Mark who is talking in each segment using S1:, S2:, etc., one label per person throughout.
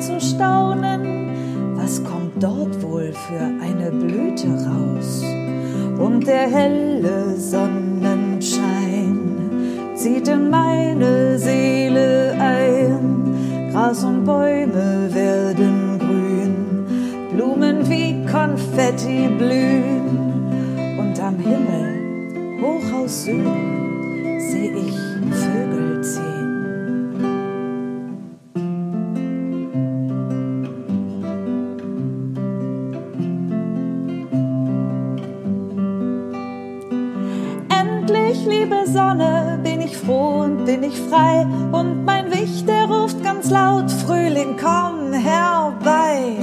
S1: zu staunen, was kommt dort wohl für eine Blüte raus? Und der helle Sonnenschein zieht in meine Seele ein. Gras und Bäume werden grün, Blumen wie Konfetti blühen. Und am Himmel, hoch aus Süden, Endlich, liebe Sonne, bin ich froh und bin ich frei. Und mein Wicht, der ruft ganz laut, Frühling, komm herbei.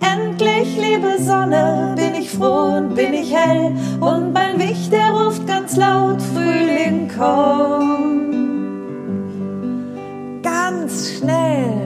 S1: Endlich, liebe Sonne, bin ich froh und bin ich hell. Und mein Wicht, der ruft ganz laut, Frühling, komm. Ganz schnell.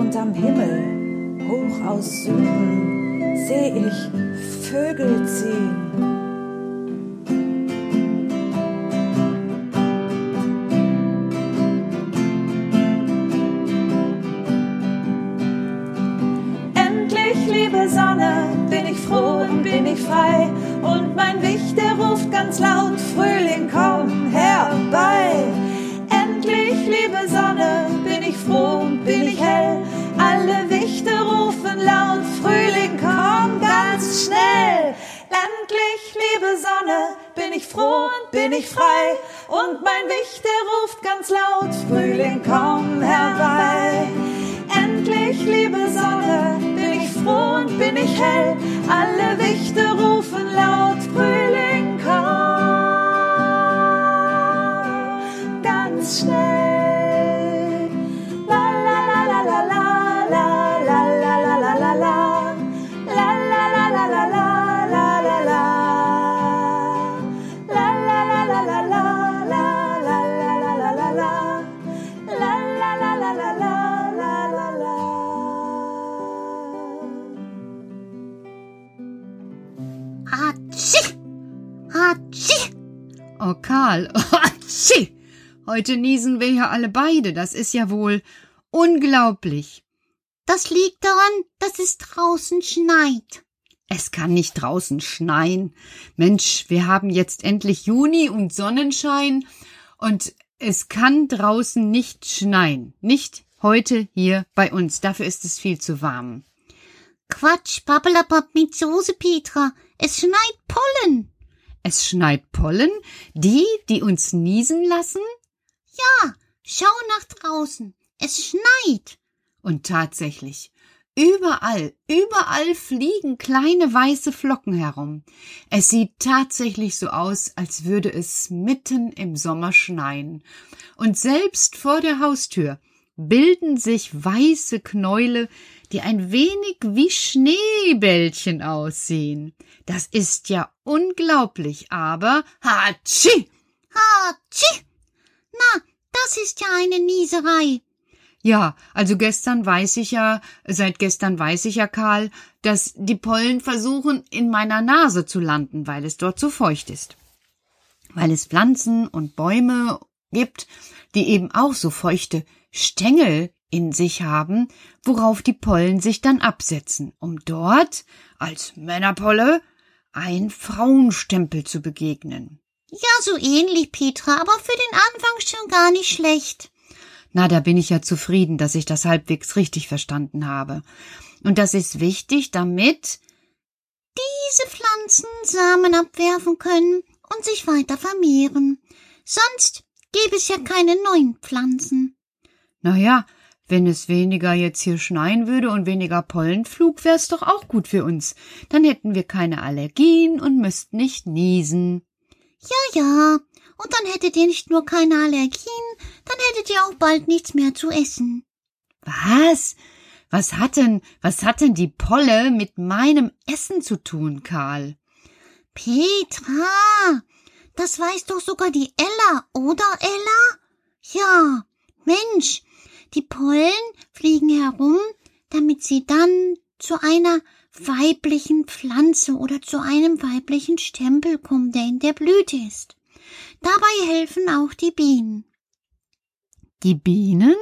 S1: Und am Himmel, hoch aus Süden, seh ich Vögel ziehen. Endlich, liebe Sonne, bin ich froh und bin ich frei. Und mein Wicht, der ruft ganz laut, Frühling, komm Liebe Sonne, bin ich froh und bin ich frei. Und mein Wicht, der ruft ganz laut, Frühling, komm herbei. Endlich, liebe Sonne, bin ich froh und bin ich hell. Alle Wichte rufen laut, Frühling, komm ganz schnell.
S2: Heute niesen wir ja alle beide, das ist ja wohl unglaublich.
S3: Das liegt daran, dass es draußen schneit.
S2: Es kann nicht draußen schneien. Mensch, wir haben jetzt endlich Juni und Sonnenschein und es kann draußen nicht schneien. Nicht heute hier bei uns. Dafür ist es viel zu warm.
S3: Quatsch, Pappelapapp mit Soße, Petra. Es schneit Pollen.
S2: Es schneit Pollen, die, die uns niesen lassen?
S3: Ja, schau nach draußen. Es schneit.
S2: Und tatsächlich, überall, überall fliegen kleine weiße Flocken herum. Es sieht tatsächlich so aus, als würde es mitten im Sommer schneien. Und selbst vor der Haustür bilden sich weiße Knäule, die ein wenig wie Schneebällchen aussehen. Das ist ja unglaublich, aber Hatschi!
S3: Hatschi! Ist ja eine Nieserei.
S2: Ja, also gestern weiß ich ja, seit gestern weiß ich ja, Karl, dass die Pollen versuchen, in meiner Nase zu landen, weil es dort so feucht ist. Weil es Pflanzen und Bäume gibt, die eben auch so feuchte Stängel in sich haben, worauf die Pollen sich dann absetzen, um dort als Männerpolle ein Frauenstempel zu begegnen.
S3: Ja, so ähnlich, Petra, aber für den Anfang schon gar nicht schlecht.
S2: Na, da bin ich ja zufrieden, dass ich das halbwegs richtig verstanden habe. Und das ist wichtig, damit
S3: diese Pflanzen Samen abwerfen können und sich weiter vermehren. Sonst gäbe es ja keine neuen Pflanzen.
S2: Na ja, wenn es weniger jetzt hier schneien würde und weniger Pollenflug, wär's doch auch gut für uns. Dann hätten wir keine Allergien und müssten nicht niesen.
S3: Ja, ja. Und dann hättet ihr nicht nur keine Allergien, dann hättet ihr auch bald nichts mehr zu essen.
S2: Was? Was hat denn, was hat denn die Polle mit meinem Essen zu tun, Karl?
S3: Petra, das weiß doch sogar die Ella, oder Ella? Ja, Mensch, die Pollen fliegen herum, damit sie dann zu einer weiblichen Pflanze oder zu einem weiblichen Stempel kommen, der in der Blüte ist. Dabei helfen auch die Bienen.
S2: Die Bienen?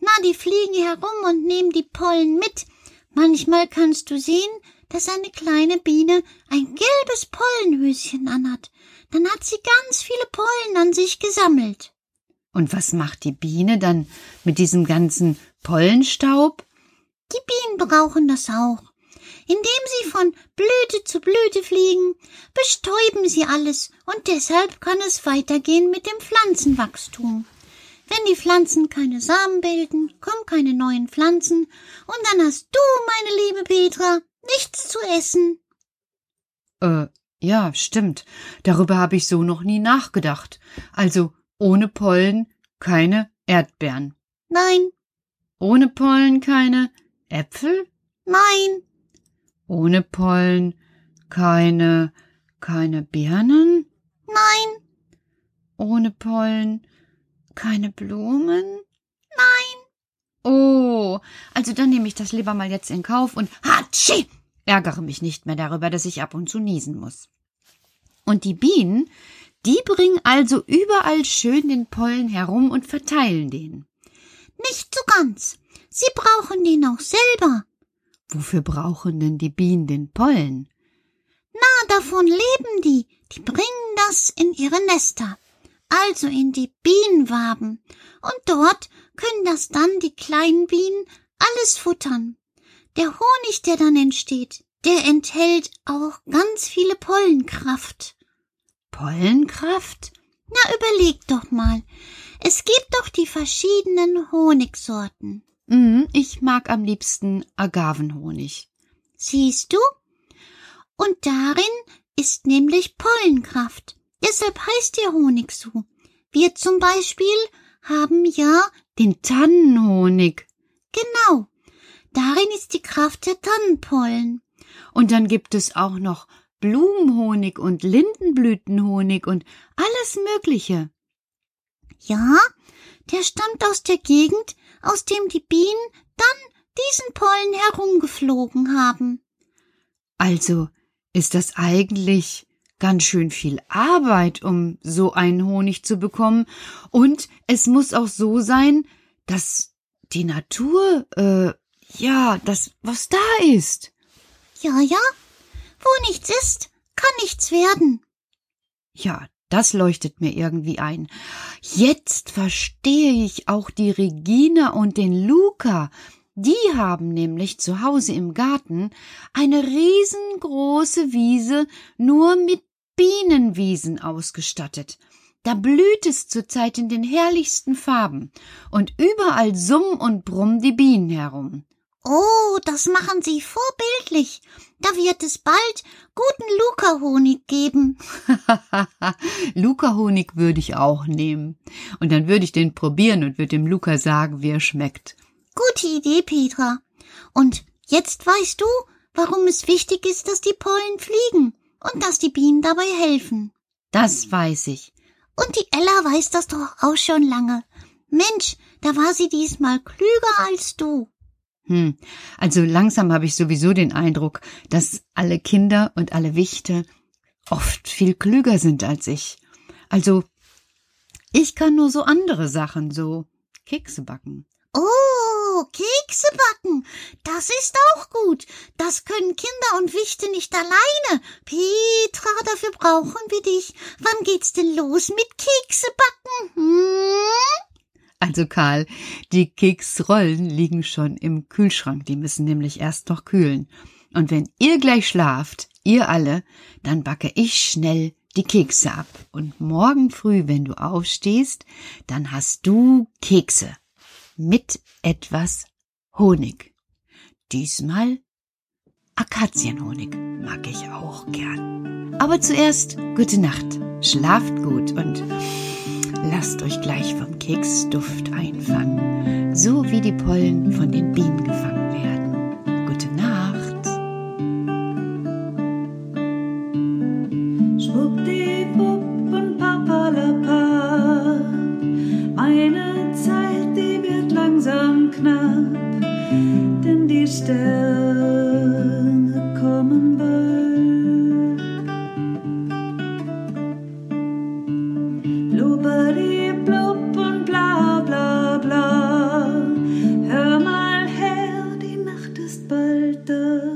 S3: Na, die fliegen herum und nehmen die Pollen mit. Manchmal kannst du sehen, dass eine kleine Biene ein gelbes Pollenhöschen anhat. Dann hat sie ganz viele Pollen an sich gesammelt.
S2: Und was macht die Biene dann mit diesem ganzen Pollenstaub?
S3: Die Bienen brauchen das auch. Indem sie von Blüte zu Blüte fliegen, bestäuben sie alles und deshalb kann es weitergehen mit dem Pflanzenwachstum. Wenn die Pflanzen keine Samen bilden, kommen keine neuen Pflanzen und dann hast du, meine liebe Petra, nichts zu essen.
S2: Äh, ja, stimmt. Darüber habe ich so noch nie nachgedacht. Also ohne Pollen keine Erdbeeren.
S3: Nein.
S2: Ohne Pollen keine Äpfel?
S3: Nein.
S2: Ohne Pollen keine keine Birnen?
S3: Nein.
S2: Ohne Pollen keine Blumen?
S3: Nein.
S2: Oh, also dann nehme ich das lieber mal jetzt in Kauf und Hatschi! Ärgere mich nicht mehr darüber, dass ich ab und zu niesen muss. Und die Bienen, die bringen also überall schön den Pollen herum und verteilen den.
S3: Nicht so ganz. Sie brauchen den auch selber.
S2: Wofür brauchen denn die Bienen den Pollen?
S3: Na, davon leben die. Die bringen das in ihre Nester, also in die Bienenwaben. Und dort können das dann die kleinen Bienen alles futtern. Der Honig, der dann entsteht, der enthält auch ganz viele Pollenkraft.
S2: Pollenkraft?
S3: Na, überleg doch mal. Es gibt doch die verschiedenen Honigsorten.
S2: Mhm, ich mag am liebsten Agavenhonig.
S3: Siehst du? Und darin ist nämlich Pollenkraft. Deshalb heißt der Honig so. Wir zum Beispiel haben ja
S2: den Tannenhonig.
S3: Genau. Darin ist die Kraft der Tannenpollen.
S2: Und dann gibt es auch noch Blumenhonig und Lindenblütenhonig und alles Mögliche.
S3: Ja, der stammt aus der Gegend, aus dem die Bienen dann diesen Pollen herumgeflogen haben.
S2: Also ist das eigentlich ganz schön viel Arbeit, um so einen Honig zu bekommen, und es muss auch so sein, dass die Natur, äh, ja, das, was da ist.
S3: Ja, ja, wo nichts ist, kann nichts werden.
S2: Ja, das leuchtet mir irgendwie ein. Jetzt verstehe ich auch die Regina und den Luca. Die haben nämlich zu Hause im Garten eine riesengroße Wiese nur mit Bienenwiesen ausgestattet. Da blüht es zurzeit in den herrlichsten Farben, und überall summen und brummen die Bienen herum.
S3: Oh, das machen Sie vorbildlich. Da wird es bald guten Luca-Honig geben.
S2: Luca-Honig würde ich auch nehmen. Und dann würde ich den probieren und würde dem Luca sagen, wie er schmeckt.
S3: Gute Idee, Petra. Und jetzt weißt du, warum es wichtig ist, dass die Pollen fliegen und dass die Bienen dabei helfen.
S2: Das weiß ich.
S3: Und die Ella weiß das doch auch schon lange. Mensch, da war sie diesmal klüger als du.
S2: Hm. Also langsam habe ich sowieso den Eindruck, dass alle Kinder und alle Wichte oft viel klüger sind als ich. Also ich kann nur so andere Sachen, so Kekse backen.
S3: Oh, Kekse backen. Das ist auch gut. Das können Kinder und Wichte nicht alleine. Petra, dafür brauchen wir dich. Wann geht's denn los mit Kekse backen? Hm?
S2: Also Karl, die Keksrollen liegen schon im Kühlschrank. Die müssen nämlich erst noch kühlen. Und wenn ihr gleich schlaft, ihr alle, dann backe ich schnell die Kekse ab. Und morgen früh, wenn du aufstehst, dann hast du Kekse mit etwas Honig. Diesmal Akazienhonig mag ich auch gern. Aber zuerst gute Nacht, schlaft gut und lasst euch gleich vom Keksduft einfangen, so wie die Pollen von den Bienen gefangen werden. Gute Nacht.
S1: Schwuppdiwupp ist bald